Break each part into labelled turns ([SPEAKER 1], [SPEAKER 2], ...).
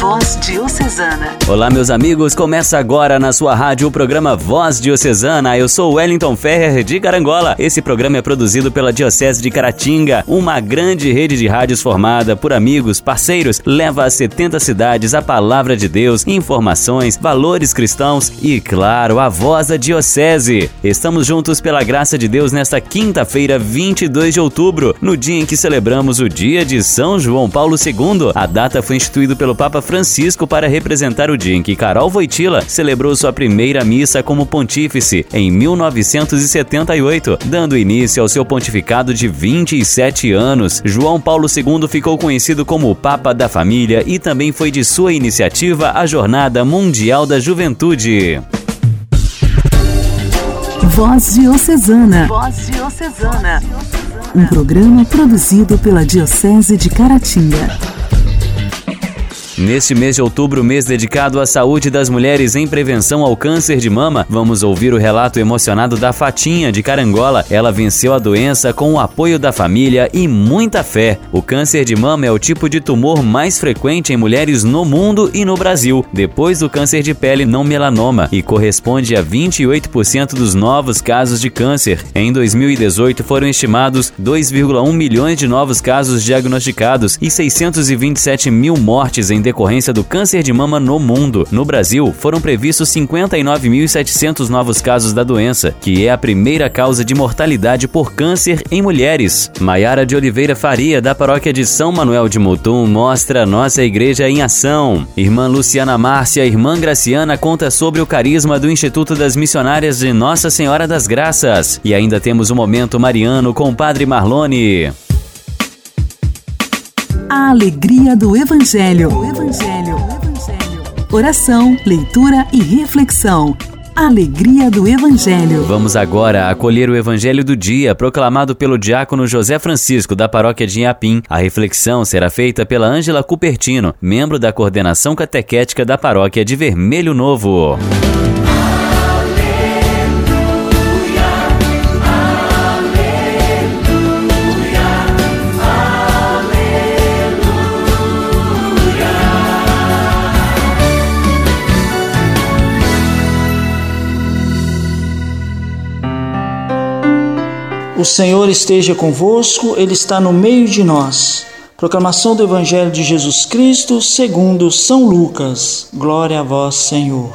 [SPEAKER 1] Voz Diocesana.
[SPEAKER 2] Olá, meus amigos. Começa agora na sua rádio o programa Voz Diocesana. Eu sou Wellington Ferrer de Carangola. Esse programa é produzido pela Diocese de Caratinga, uma grande rede de rádios formada por amigos, parceiros, leva a 70 cidades a palavra de Deus, informações, valores cristãos e, claro, a voz da Diocese. Estamos juntos pela graça de Deus nesta quinta-feira, 22 de outubro, no dia em que celebramos o dia de São João Paulo II. A data foi instituída pelo Papa Francisco para representar o dia em que Carol Voitila celebrou sua primeira missa como pontífice em 1978, dando início ao seu pontificado de 27 anos. João Paulo II ficou conhecido como o Papa da Família e também foi de sua iniciativa a Jornada Mundial da Juventude.
[SPEAKER 1] Voz Diocesana. Voz Diocesana. Um programa produzido pela Diocese de Caratinga.
[SPEAKER 2] Neste mês de outubro, mês dedicado à saúde das mulheres em prevenção ao câncer de mama, vamos ouvir o relato emocionado da Fatinha de Carangola. Ela venceu a doença com o apoio da família e muita fé. O câncer de mama é o tipo de tumor mais frequente em mulheres no mundo e no Brasil, depois do câncer de pele não melanoma, e corresponde a 28% dos novos casos de câncer. Em 2018, foram estimados 2,1 milhões de novos casos diagnosticados e 627 mil mortes em decorrência do câncer de mama no mundo. No Brasil, foram previstos 59.700 novos casos da doença, que é a primeira causa de mortalidade por câncer em mulheres. Maiara de Oliveira Faria, da paróquia de São Manuel de Mutum, mostra nossa igreja em ação. Irmã Luciana Márcia, irmã Graciana, conta sobre o carisma do Instituto das Missionárias de Nossa Senhora das Graças. E ainda temos o momento mariano com o Padre Marlone.
[SPEAKER 1] A alegria do Evangelho. O Evangelho. O Evangelho. Oração, leitura e reflexão. Alegria do Evangelho.
[SPEAKER 2] Vamos agora acolher o Evangelho do dia, proclamado pelo diácono José Francisco, da paróquia de Inhapim. A reflexão será feita pela Ângela Cupertino, membro da coordenação catequética da paróquia de Vermelho Novo.
[SPEAKER 3] O Senhor esteja convosco, Ele está no meio de nós. Proclamação do Evangelho de Jesus Cristo segundo São Lucas. Glória a vós, Senhor.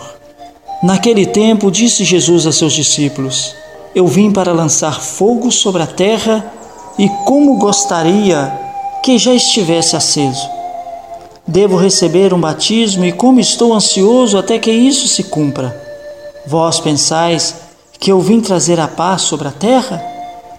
[SPEAKER 3] Naquele tempo disse Jesus a seus discípulos: Eu vim para lançar fogo sobre a terra e como gostaria que já estivesse aceso. Devo receber um batismo e como estou ansioso até que isso se cumpra. Vós pensais que eu vim trazer a paz sobre a terra?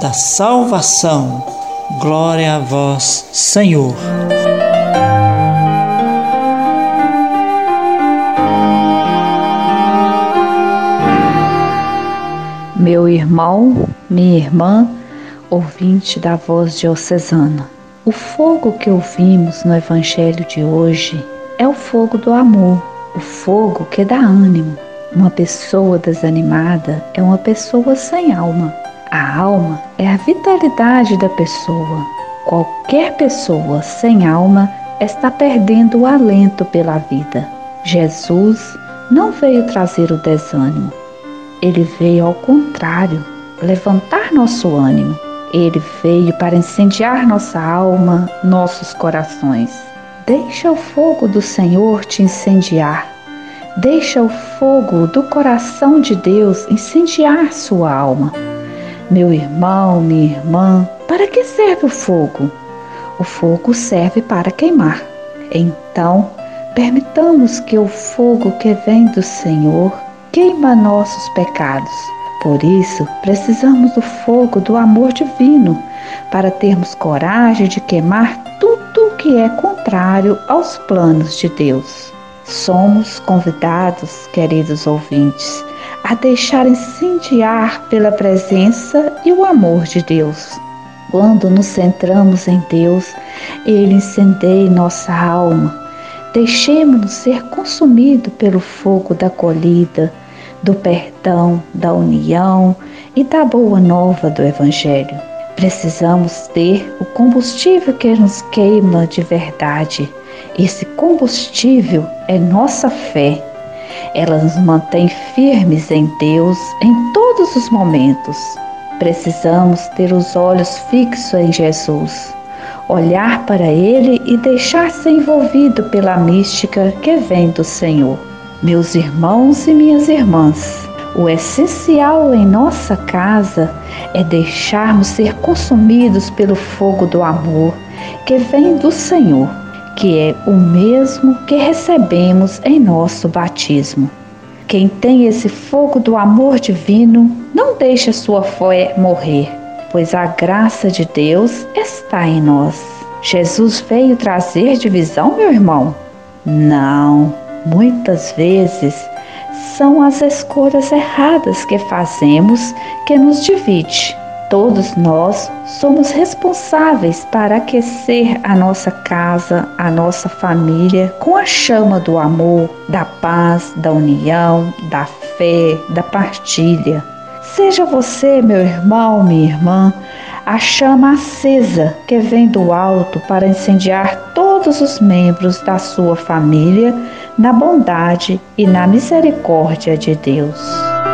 [SPEAKER 3] da salvação. Glória a vós, Senhor.
[SPEAKER 4] Meu irmão, minha irmã, ouvinte da voz diocesana. O fogo que ouvimos no Evangelho de hoje é o fogo do amor, o fogo que dá ânimo. Uma pessoa desanimada é uma pessoa sem alma. A alma é a vitalidade da pessoa. Qualquer pessoa sem alma está perdendo o alento pela vida. Jesus não veio trazer o desânimo. Ele veio ao contrário, levantar nosso ânimo. Ele veio para incendiar nossa alma, nossos corações. Deixa o fogo do Senhor te incendiar. Deixa o fogo do coração de Deus incendiar sua alma. Meu irmão, minha irmã, para que serve o fogo? O fogo serve para queimar. Então, permitamos que o fogo que vem do Senhor queima nossos pecados. Por isso, precisamos do fogo do amor divino para termos coragem de queimar tudo que é contrário aos planos de Deus. Somos convidados, queridos ouvintes, a deixar incendiar pela presença e o amor de Deus. Quando nos centramos em Deus, Ele incendeia nossa alma. Deixemos-nos ser consumidos pelo fogo da colhida, do perdão, da união e da boa nova do Evangelho. Precisamos ter o combustível que nos queima de verdade. Esse combustível é nossa fé. Ela nos mantém firmes em Deus em todos os momentos. Precisamos ter os olhos fixos em Jesus, olhar para Ele e deixar-se envolvido pela mística que vem do Senhor. Meus irmãos e minhas irmãs, o essencial em nossa casa é deixarmos ser consumidos pelo fogo do amor que vem do Senhor, que é o mesmo que recebemos em nosso batismo. Quem tem esse fogo do amor divino não deixa sua fé morrer, pois a graça de Deus está em nós. Jesus veio trazer divisão, meu irmão? Não, muitas vezes são as escolhas erradas que fazemos que nos divide. Todos nós somos responsáveis para aquecer a nossa casa, a nossa família com a chama do amor, da paz, da união, da fé, da partilha. Seja você, meu irmão, minha irmã, a chama acesa que vem do alto para incendiar todos os membros da sua família na bondade e na misericórdia de Deus.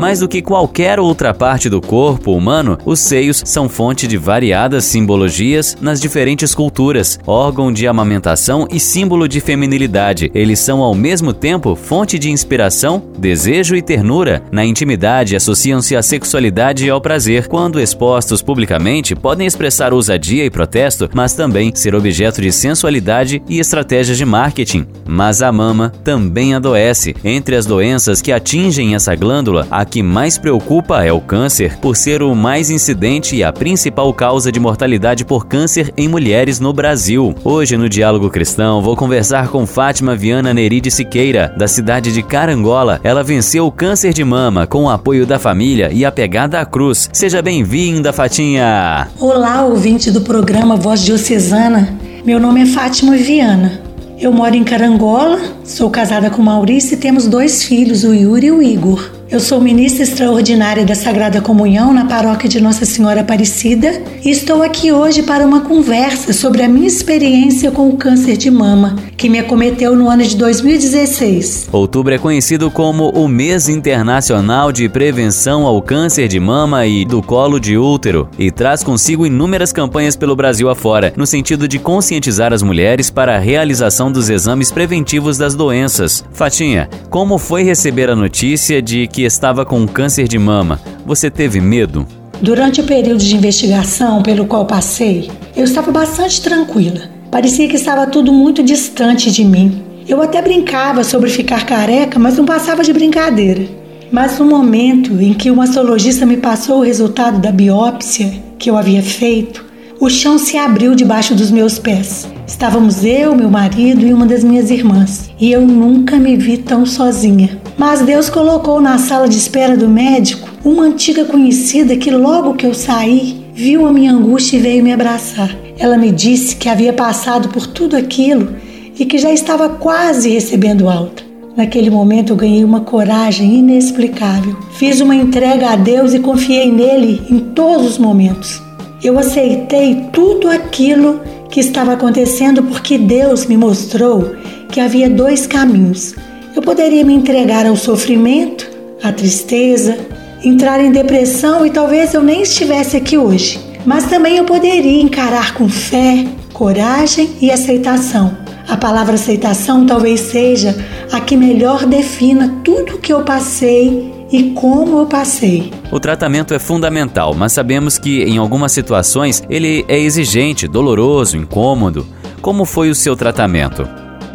[SPEAKER 2] Mais do que qualquer outra parte do corpo humano, os seios são fonte de variadas simbologias nas diferentes culturas, órgão de amamentação e símbolo de feminilidade. Eles são ao mesmo tempo fonte de inspiração, desejo e ternura. Na intimidade, associam-se à sexualidade e ao prazer. Quando expostos publicamente, podem expressar ousadia e protesto, mas também ser objeto de sensualidade e estratégias de marketing. Mas a mama também adoece. Entre as doenças que atingem essa glândula, a que mais preocupa é o câncer, por ser o mais incidente e a principal causa de mortalidade por câncer em mulheres no Brasil. Hoje, no Diálogo Cristão, vou conversar com Fátima Viana Neride Siqueira, da cidade de Carangola. Ela venceu o câncer de mama com o apoio da família e a pegada à cruz. Seja bem-vinda, Fatinha!
[SPEAKER 5] Olá, ouvinte do programa Voz Diocesana. Meu nome é Fátima Viana. Eu moro em Carangola, sou casada com Maurício e temos dois filhos, o Yuri e o Igor. Eu sou ministra extraordinária da Sagrada Comunhão na paróquia de Nossa Senhora Aparecida e estou aqui hoje para uma conversa sobre a minha experiência com o câncer de mama, que me acometeu no ano de 2016.
[SPEAKER 2] Outubro é conhecido como o Mês Internacional de Prevenção ao Câncer de Mama e do Colo de Útero e traz consigo inúmeras campanhas pelo Brasil afora, no sentido de conscientizar as mulheres para a realização dos exames preventivos das doenças. Fatinha, como foi receber a notícia de que que estava com câncer de mama, você teve medo?
[SPEAKER 5] Durante o período de investigação pelo qual passei, eu estava bastante tranquila. Parecia que estava tudo muito distante de mim. Eu até brincava sobre ficar careca, mas não passava de brincadeira. Mas no momento em que o mastologista me passou o resultado da biópsia que eu havia feito, o chão se abriu debaixo dos meus pés. Estávamos eu, meu marido e uma das minhas irmãs, e eu nunca me vi tão sozinha. Mas Deus colocou na sala de espera do médico uma antiga conhecida que, logo que eu saí, viu a minha angústia e veio me abraçar. Ela me disse que havia passado por tudo aquilo e que já estava quase recebendo alta. Naquele momento eu ganhei uma coragem inexplicável. Fiz uma entrega a Deus e confiei nele em todos os momentos. Eu aceitei tudo aquilo que estava acontecendo porque Deus me mostrou que havia dois caminhos. Eu poderia me entregar ao sofrimento, à tristeza, entrar em depressão e talvez eu nem estivesse aqui hoje. Mas também eu poderia encarar com fé, coragem e aceitação. A palavra aceitação talvez seja a que melhor defina tudo o que eu passei e como eu passei.
[SPEAKER 2] O tratamento é fundamental, mas sabemos que em algumas situações ele é exigente, doloroso, incômodo. Como foi o seu tratamento?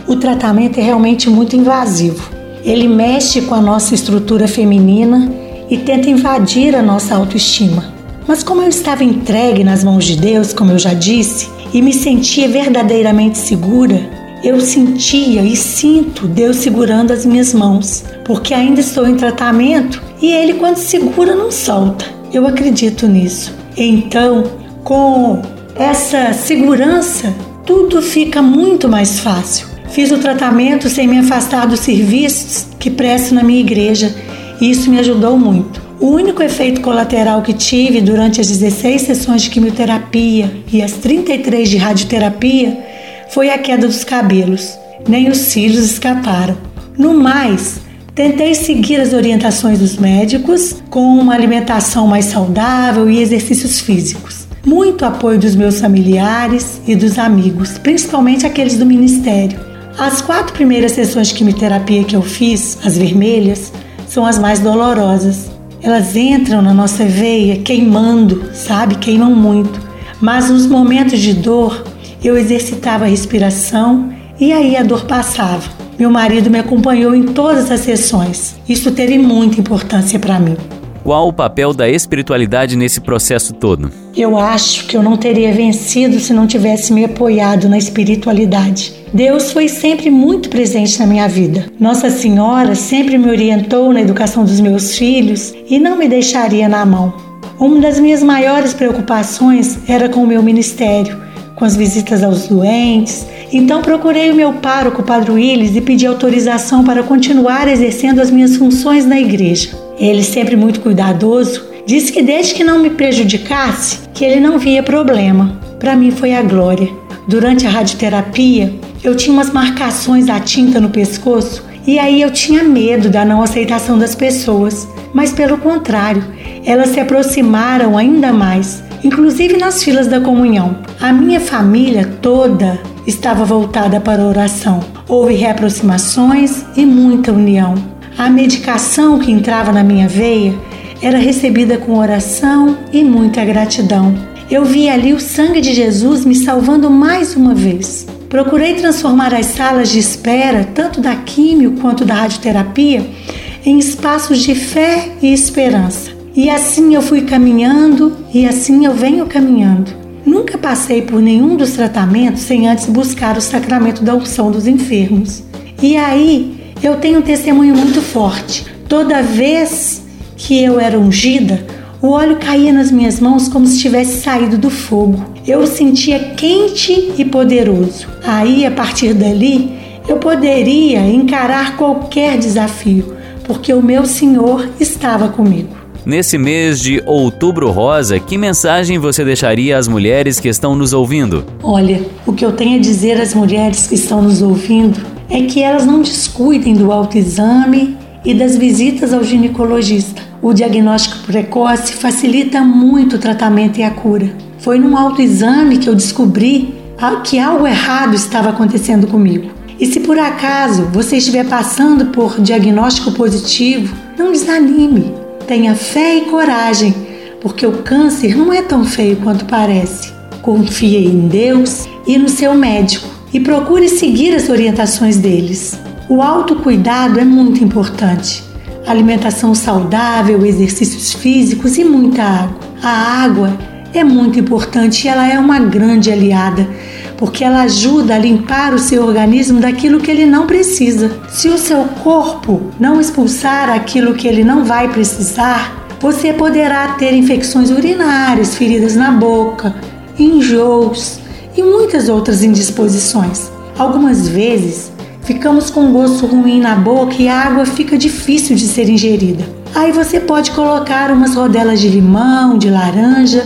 [SPEAKER 5] O tratamento é realmente muito invasivo. Ele mexe com a nossa estrutura feminina e tenta invadir a nossa autoestima. Mas como eu estava entregue nas mãos de Deus, como eu já disse, e me sentia verdadeiramente segura, eu sentia e sinto Deus segurando as minhas mãos, porque ainda estou em tratamento e Ele, quando segura, não solta. Eu acredito nisso. Então, com essa segurança, tudo fica muito mais fácil. Fiz o tratamento sem me afastar dos serviços que presto na minha igreja e isso me ajudou muito. O único efeito colateral que tive durante as 16 sessões de quimioterapia e as 33 de radioterapia foi a queda dos cabelos. Nem os cílios escaparam. No mais, tentei seguir as orientações dos médicos com uma alimentação mais saudável e exercícios físicos. Muito apoio dos meus familiares e dos amigos, principalmente aqueles do ministério. As quatro primeiras sessões de quimioterapia que eu fiz, as vermelhas, são as mais dolorosas. Elas entram na nossa veia queimando, sabe? Queimam muito. Mas nos momentos de dor, eu exercitava a respiração e aí a dor passava. Meu marido me acompanhou em todas as sessões. Isso teve muita importância para mim.
[SPEAKER 2] Qual o papel da espiritualidade nesse processo todo?
[SPEAKER 5] Eu acho que eu não teria vencido se não tivesse me apoiado na espiritualidade. Deus foi sempre muito presente na minha vida. Nossa Senhora sempre me orientou na educação dos meus filhos e não me deixaria na mão. Uma das minhas maiores preocupações era com o meu ministério, com as visitas aos doentes. Então procurei o meu pároco, Padre Willis, e pedi autorização para continuar exercendo as minhas funções na igreja. Ele, sempre muito cuidadoso, disse que desde que não me prejudicasse, que ele não via problema. Para mim foi a glória. Durante a radioterapia, eu tinha umas marcações à tinta no pescoço e aí eu tinha medo da não aceitação das pessoas, mas pelo contrário, elas se aproximaram ainda mais, inclusive nas filas da comunhão. A minha família toda estava voltada para a oração. Houve reaproximações e muita união. A medicação que entrava na minha veia era recebida com oração e muita gratidão. Eu vi ali o sangue de Jesus me salvando mais uma vez. Procurei transformar as salas de espera, tanto da químio quanto da radioterapia, em espaços de fé e esperança. E assim eu fui caminhando e assim eu venho caminhando. Nunca passei por nenhum dos tratamentos sem antes buscar o sacramento da unção dos enfermos. E aí eu tenho um testemunho muito forte. Toda vez que eu era ungida, o óleo caía nas minhas mãos como se tivesse saído do fogo. Eu sentia quente e poderoso. Aí, a partir dali, eu poderia encarar qualquer desafio, porque o meu Senhor estava comigo.
[SPEAKER 2] Nesse mês de Outubro Rosa, que mensagem você deixaria às mulheres que estão nos ouvindo?
[SPEAKER 5] Olha, o que eu tenho a dizer às mulheres que estão nos ouvindo é que elas não descuidem do autoexame e das visitas ao ginecologista. O diagnóstico precoce facilita muito o tratamento e a cura. Foi num autoexame que eu descobri que algo errado estava acontecendo comigo. E se por acaso você estiver passando por diagnóstico positivo, não desanime. Tenha fé e coragem, porque o câncer não é tão feio quanto parece. Confie em Deus e no seu médico e procure seguir as orientações deles. O autocuidado é muito importante. Alimentação saudável, exercícios físicos e muita água. A água é muito importante e ela é uma grande aliada, porque ela ajuda a limpar o seu organismo daquilo que ele não precisa. Se o seu corpo não expulsar aquilo que ele não vai precisar, você poderá ter infecções urinárias, feridas na boca, enjoos, e muitas outras indisposições. Algumas vezes ficamos com gosto ruim na boca e a água fica difícil de ser ingerida. Aí você pode colocar umas rodelas de limão, de laranja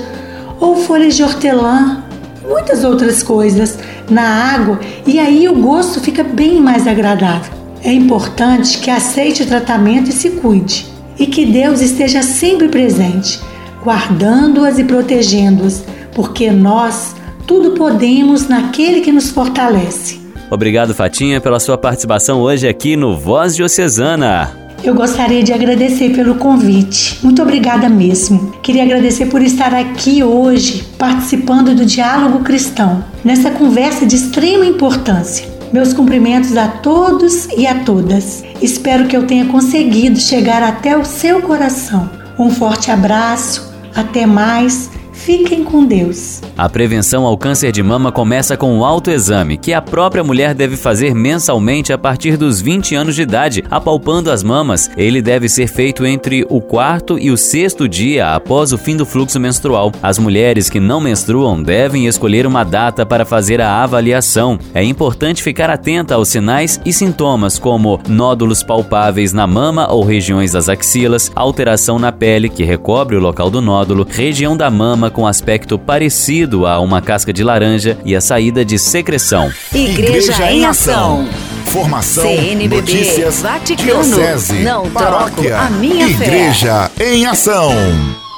[SPEAKER 5] ou folhas de hortelã, muitas outras coisas na água e aí o gosto fica bem mais agradável. É importante que aceite o tratamento e se cuide, e que Deus esteja sempre presente, guardando-as e protegendo-as, porque nós tudo podemos naquele que nos fortalece.
[SPEAKER 2] Obrigado, Fatinha, pela sua participação hoje aqui no Voz Diocesana.
[SPEAKER 5] Eu gostaria de agradecer pelo convite. Muito obrigada mesmo. Queria agradecer por estar aqui hoje participando do Diálogo Cristão, nessa conversa de extrema importância. Meus cumprimentos a todos e a todas. Espero que eu tenha conseguido chegar até o seu coração. Um forte abraço, até mais Fiquem com Deus.
[SPEAKER 2] A prevenção ao câncer de mama começa com o autoexame, que a própria mulher deve fazer mensalmente a partir dos 20 anos de idade, apalpando as mamas. Ele deve ser feito entre o quarto e o sexto dia após o fim do fluxo menstrual. As mulheres que não menstruam devem escolher uma data para fazer a avaliação. É importante ficar atenta aos sinais e sintomas como nódulos palpáveis na mama ou regiões das axilas, alteração na pele que recobre o local do nódulo, região da mama com aspecto parecido a uma casca de laranja e a saída de secreção.
[SPEAKER 1] Igreja, Igreja em Ação.
[SPEAKER 6] Formação, CNBB, notícias,
[SPEAKER 1] Vaticano,
[SPEAKER 6] diocese,
[SPEAKER 1] não
[SPEAKER 6] paróquia,
[SPEAKER 1] troco a minha
[SPEAKER 6] Igreja
[SPEAKER 1] fé.
[SPEAKER 6] em Ação.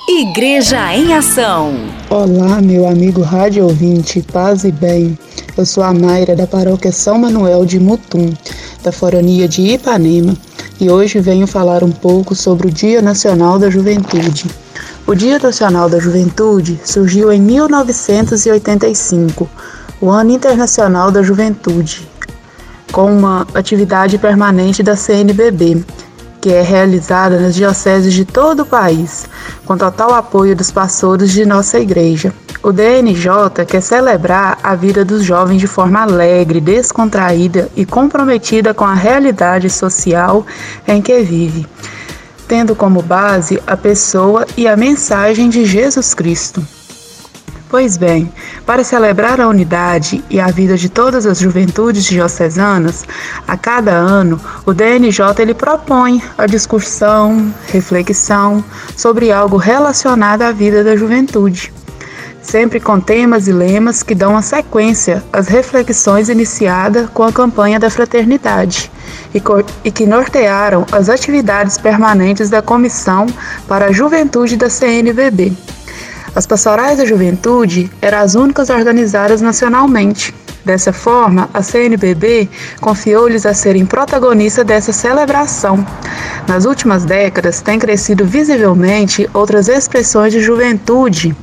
[SPEAKER 1] Igreja em Ação.
[SPEAKER 7] Olá, meu amigo rádio ouvinte, paz e bem. Eu sou a Mayra da paróquia São Manuel de Mutum, da forania de Ipanema, e hoje venho falar um pouco sobre o Dia Nacional da Juventude. O Dia Nacional da Juventude surgiu em 1985, o Ano Internacional da Juventude, com uma atividade permanente da CNBB, que é realizada nas dioceses de todo o país, com total apoio dos pastores de nossa igreja. O DNJ quer celebrar a vida dos jovens de forma alegre, descontraída e comprometida com a realidade social em que vive tendo como base a pessoa e a mensagem de Jesus Cristo. Pois bem, para celebrar a unidade e a vida de todas as juventudes diocesanas, a cada ano o DNJ ele propõe a discussão, reflexão sobre algo relacionado à vida da juventude sempre com temas e lemas que dão a sequência às reflexões iniciadas com a campanha da fraternidade e, que nortearam as atividades permanentes da Comissão para a Juventude da CNBB. As pastorais da juventude eram as únicas organizadas nacionalmente. Dessa forma, a CNBB confiou-lhes a serem protagonistas dessa celebração. Nas últimas décadas, têm crescido visivelmente outras expressões de juventude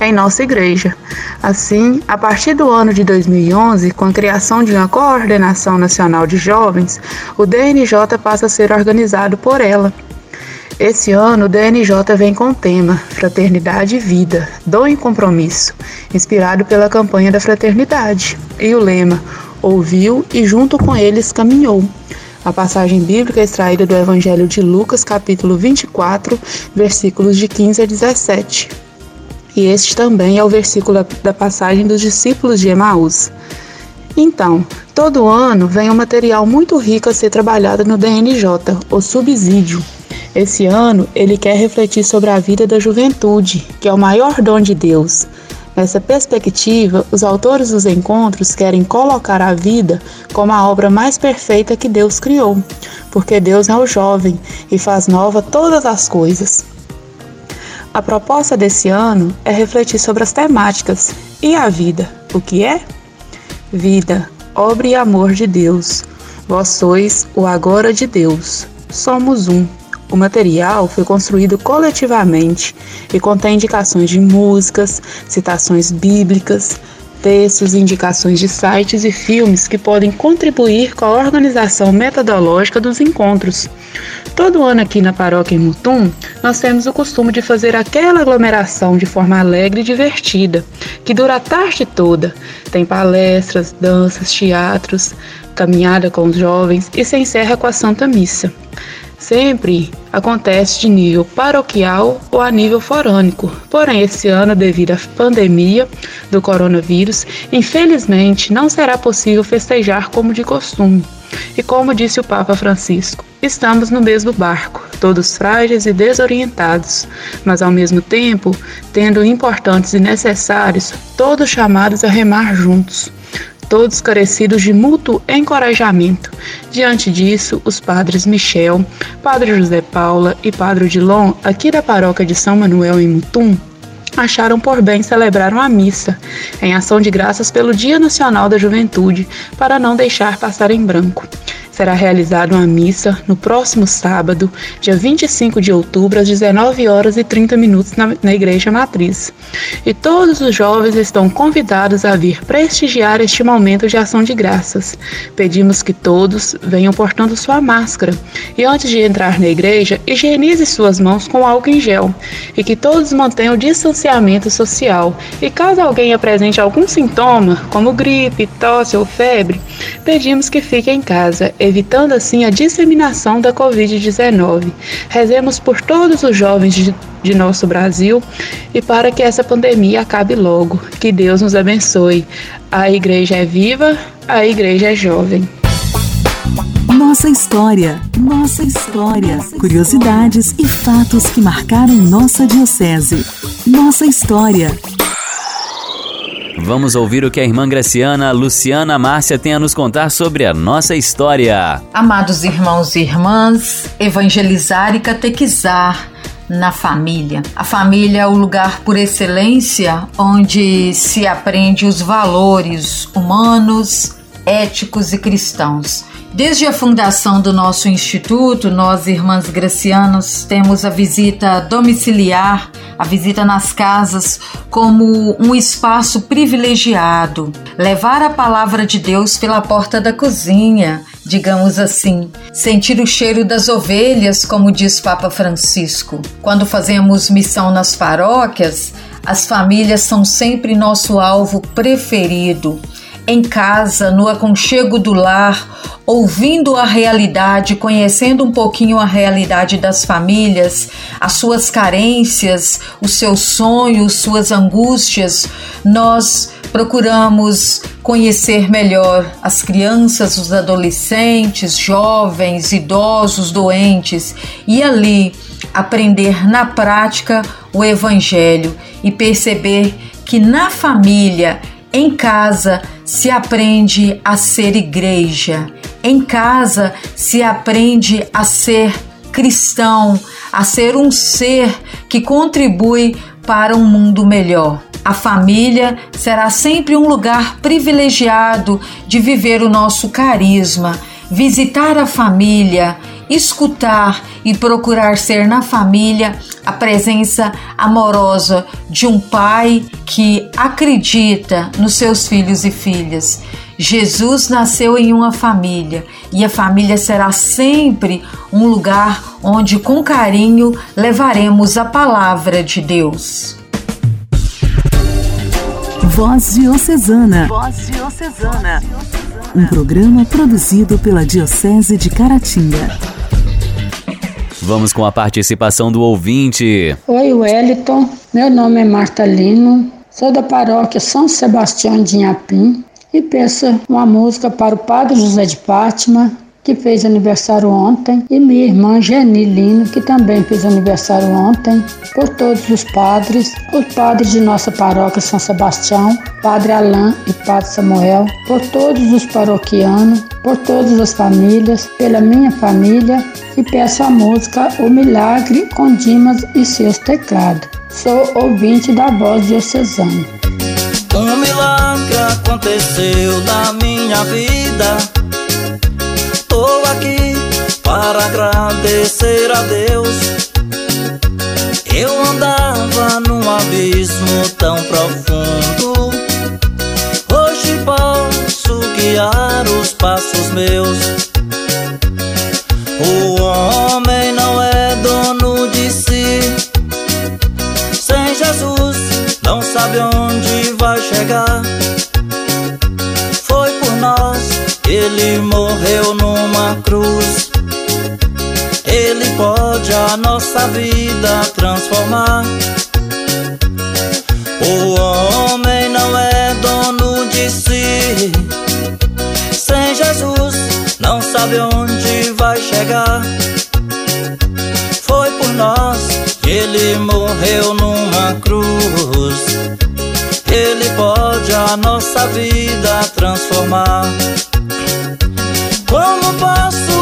[SPEAKER 7] em nossa igreja. Assim, a partir do ano de 2011, com a criação de uma coordenação nacional de jovens, o DNJ passa a ser organizado por ela. Esse ano, o DNJ vem com o tema Fraternidade e Vida, Dom e Compromisso, inspirado pela campanha da fraternidade, e o lema Ouviu e junto com eles caminhou. A passagem bíblica é extraída do Evangelho de Lucas, capítulo 24, versículos de 15 a 17 e este também é o versículo da passagem dos discípulos de Emaús. Então, todo ano vem um material muito rico a ser trabalhado no DNJ, o subsídio. Esse ano, ele quer refletir sobre a vida da juventude, que é o maior dom de Deus. Nessa perspectiva, os autores dos encontros querem colocar a vida como a obra mais perfeita que Deus criou, porque Deus é o jovem e faz nova todas as coisas. A proposta desse ano é refletir sobre as temáticas e a vida. O que é? Vida, obra e amor de Deus. Vós sois o agora de Deus. Somos um. O material foi construído coletivamente e contém indicações de músicas, citações bíblicas, textos indicações de sites e filmes que podem contribuir com a organização metodológica dos encontros. Todo ano aqui na paróquia em Mutum, nós temos o costume de fazer aquela aglomeração de forma alegre e divertida, que dura a tarde toda. Tem palestras, danças, teatros, caminhada com os jovens e se encerra com a Santa Missa sempre acontece de nível paroquial ou a nível forânico. Porém, esse ano, devido à pandemia do coronavírus, infelizmente não será possível festejar como de costume. E como disse o Papa Francisco, estamos no mesmo barco, todos frágeis e desorientados, mas ao mesmo tempo tendo importantes e necessários, todos chamados a remar juntos todos carecidos de mútuo encorajamento. Diante disso, os padres Michel, Padre José Paula e Padre Odilon, aqui da paróquia de São Manuel em Mutum, acharam por bem celebrar uma missa, em ação de graças pelo Dia Nacional da Juventude, para não deixar passar em branco. Será realizada uma missa no próximo sábado, dia 25 de outubro, às 19 horas e 30 minutos na, na Igreja Matriz. E todos os jovens estão convidados a vir prestigiar este momento de ação de graças. Pedimos que todos venham portando sua máscara e antes de entrar na igreja, higienize suas mãos com álcool em gel e que todos mantenham o distanciamento social. E caso alguém apresente algum sintoma, como gripe, tosse ou febre, pedimos que fique em casa, evitando assim a disseminação da Covid-19. Rezemos por todos os jovens de, de nosso Brasil e para que essa pandemia acabe logo. Que Deus nos abençoe. A igreja é viva, a igreja é jovem.
[SPEAKER 1] Nossa história, nossa história. Curiosidades e fatos que marcaram nossa diocese. Nossa história.
[SPEAKER 2] Vamos ouvir o que a irmã Graciana Luciana Márcia tem a nos contar sobre a nossa história.
[SPEAKER 8] Amados irmãos e irmãs, evangelizar e catequizar na família. A família é o lugar por excelência onde se aprende os valores humanos, éticos e cristãos. Desde a fundação do nosso instituto, nós, irmãs gracianas, temos a visita domiciliar, a visita nas casas, como um espaço privilegiado. Levar a palavra de Deus pela porta da cozinha, digamos assim. Sentir o cheiro das ovelhas, como diz Papa Francisco. Quando fazemos missão nas paróquias, as famílias são sempre nosso alvo preferido em casa, no aconchego do lar, ouvindo a realidade, conhecendo um pouquinho a realidade das famílias, as suas carências, os seus sonhos, suas angústias, nós procuramos conhecer melhor as crianças, os adolescentes, jovens, idosos, doentes e ali aprender na prática o Evangelho e perceber que na família em casa se aprende a ser igreja. Em casa se aprende a ser cristão, a ser um ser que contribui para um mundo melhor. A família será sempre um lugar privilegiado de viver o nosso carisma. Visitar a família escutar e procurar ser na família a presença amorosa de um pai que acredita nos seus filhos e filhas. Jesus nasceu em uma família e a família será sempre um lugar onde, com carinho, levaremos a palavra de Deus.
[SPEAKER 1] Voz Diocesana. Voz Diocesana. Um programa produzido pela Diocese de Caratinga.
[SPEAKER 2] Vamos com a participação do ouvinte.
[SPEAKER 9] Oi, Wellington. Meu nome é Marta Lino. Sou da paróquia São Sebastião de Inhapim e peço uma música para o Padre José de Fátima, que fez aniversário ontem, e minha irmã Geni Lino, que também fez aniversário ontem, por todos os padres, os padres de nossa paróquia São Sebastião, Padre Alain e Padre Samuel, por todos os paroquianos, por todas as famílias, pela minha família, e peço a música O Milagre com Dimas e seus teclados. Sou ouvinte da voz diocesana.
[SPEAKER 10] Um milagre aconteceu na minha vida para agradecer a Deus. Eu andava num abismo tão profundo. Hoje posso guiar os passos meus. O homem não é dono de si. Sem Jesus, não sabe onde vai chegar. Foi por nós ele morreu numa cruz. Ele pode a nossa vida transformar. O homem não é dono de si. Sem Jesus, não sabe onde vai chegar. Foi por nós que ele morreu numa cruz. Ele pode a nossa vida transformar. Como posso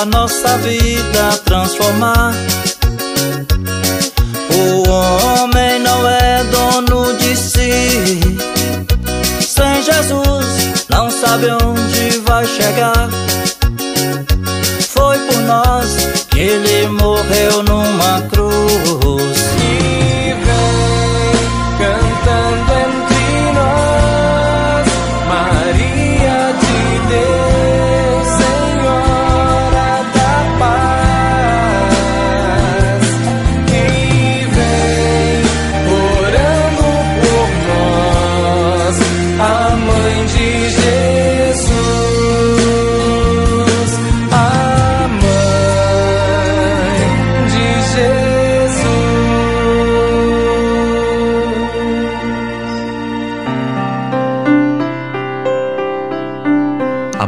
[SPEAKER 10] a nossa vida transformar. O homem não é dono de si. Sem Jesus, não sabe onde vai chegar. Foi por nós que ele morreu numa cruz.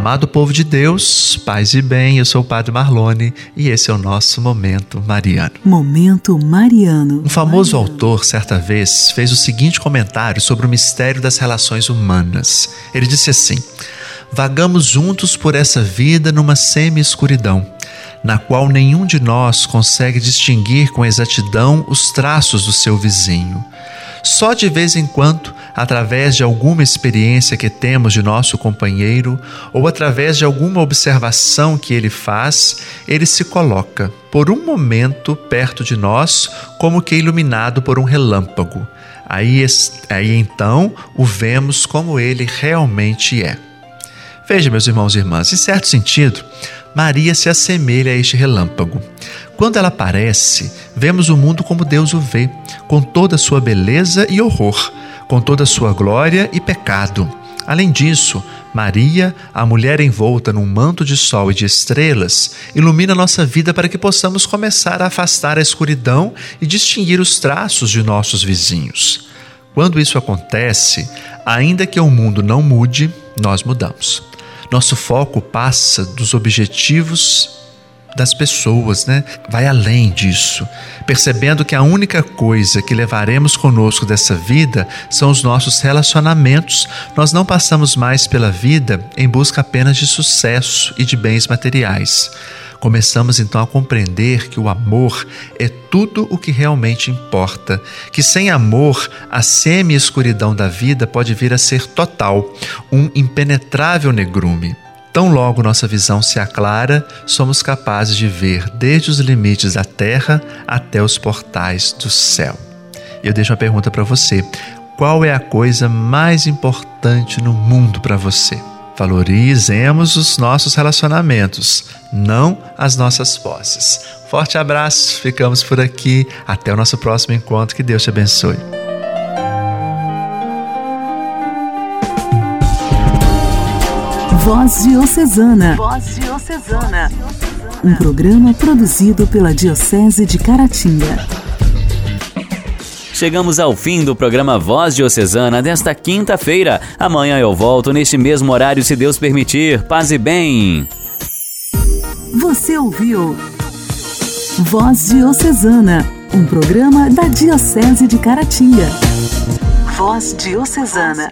[SPEAKER 11] Amado povo de Deus, paz e bem, eu sou o Padre Marlone e esse é o nosso Momento Mariano.
[SPEAKER 1] Momento Mariano.
[SPEAKER 11] Um famoso Mariano. autor, certa vez, fez o seguinte comentário sobre o mistério das relações humanas. Ele disse assim: Vagamos juntos por essa vida numa semi-escuridão, na qual nenhum de nós consegue distinguir com exatidão os traços do seu vizinho. Só de vez em quando, através de alguma experiência que temos de nosso companheiro ou através de alguma observação que ele faz, ele se coloca, por um momento, perto de nós, como que iluminado por um relâmpago. Aí, aí então o vemos como ele realmente é. Veja, meus irmãos e irmãs, em certo sentido, Maria se assemelha a este relâmpago. Quando ela aparece, vemos o mundo como Deus o vê, com toda a sua beleza e horror, com toda a sua glória e pecado. Além disso, Maria, a mulher envolta num manto de sol e de estrelas, ilumina nossa vida para que possamos começar a afastar a escuridão e distinguir os traços de nossos vizinhos. Quando isso acontece, ainda que o mundo não mude, nós mudamos. Nosso foco passa dos objetivos das pessoas, né? Vai além disso, percebendo que a única coisa que levaremos conosco dessa vida são os nossos relacionamentos. Nós não passamos mais pela vida em busca apenas de sucesso e de bens materiais. Começamos então a compreender que o amor é tudo o que realmente importa, que sem amor a semi-escuridão da vida pode vir a ser total, um impenetrável negrume. Tão logo nossa visão se aclara, somos capazes de ver desde os limites da terra até os portais do céu. Eu deixo uma pergunta para você: qual é a coisa mais importante no mundo para você? Valorizemos os nossos relacionamentos, não as nossas posses. Forte abraço, ficamos por aqui. Até o nosso próximo encontro. Que Deus te abençoe.
[SPEAKER 1] Voz Diocesana. Voz Diocesana. Um programa produzido pela Diocese de Caratinga.
[SPEAKER 2] Chegamos ao fim do programa Voz Diocesana desta quinta-feira. Amanhã eu volto neste mesmo horário, se Deus permitir. Paz e bem.
[SPEAKER 1] Você ouviu Voz Diocesana, um programa da Diocese de Caratinga. Voz Diocesana.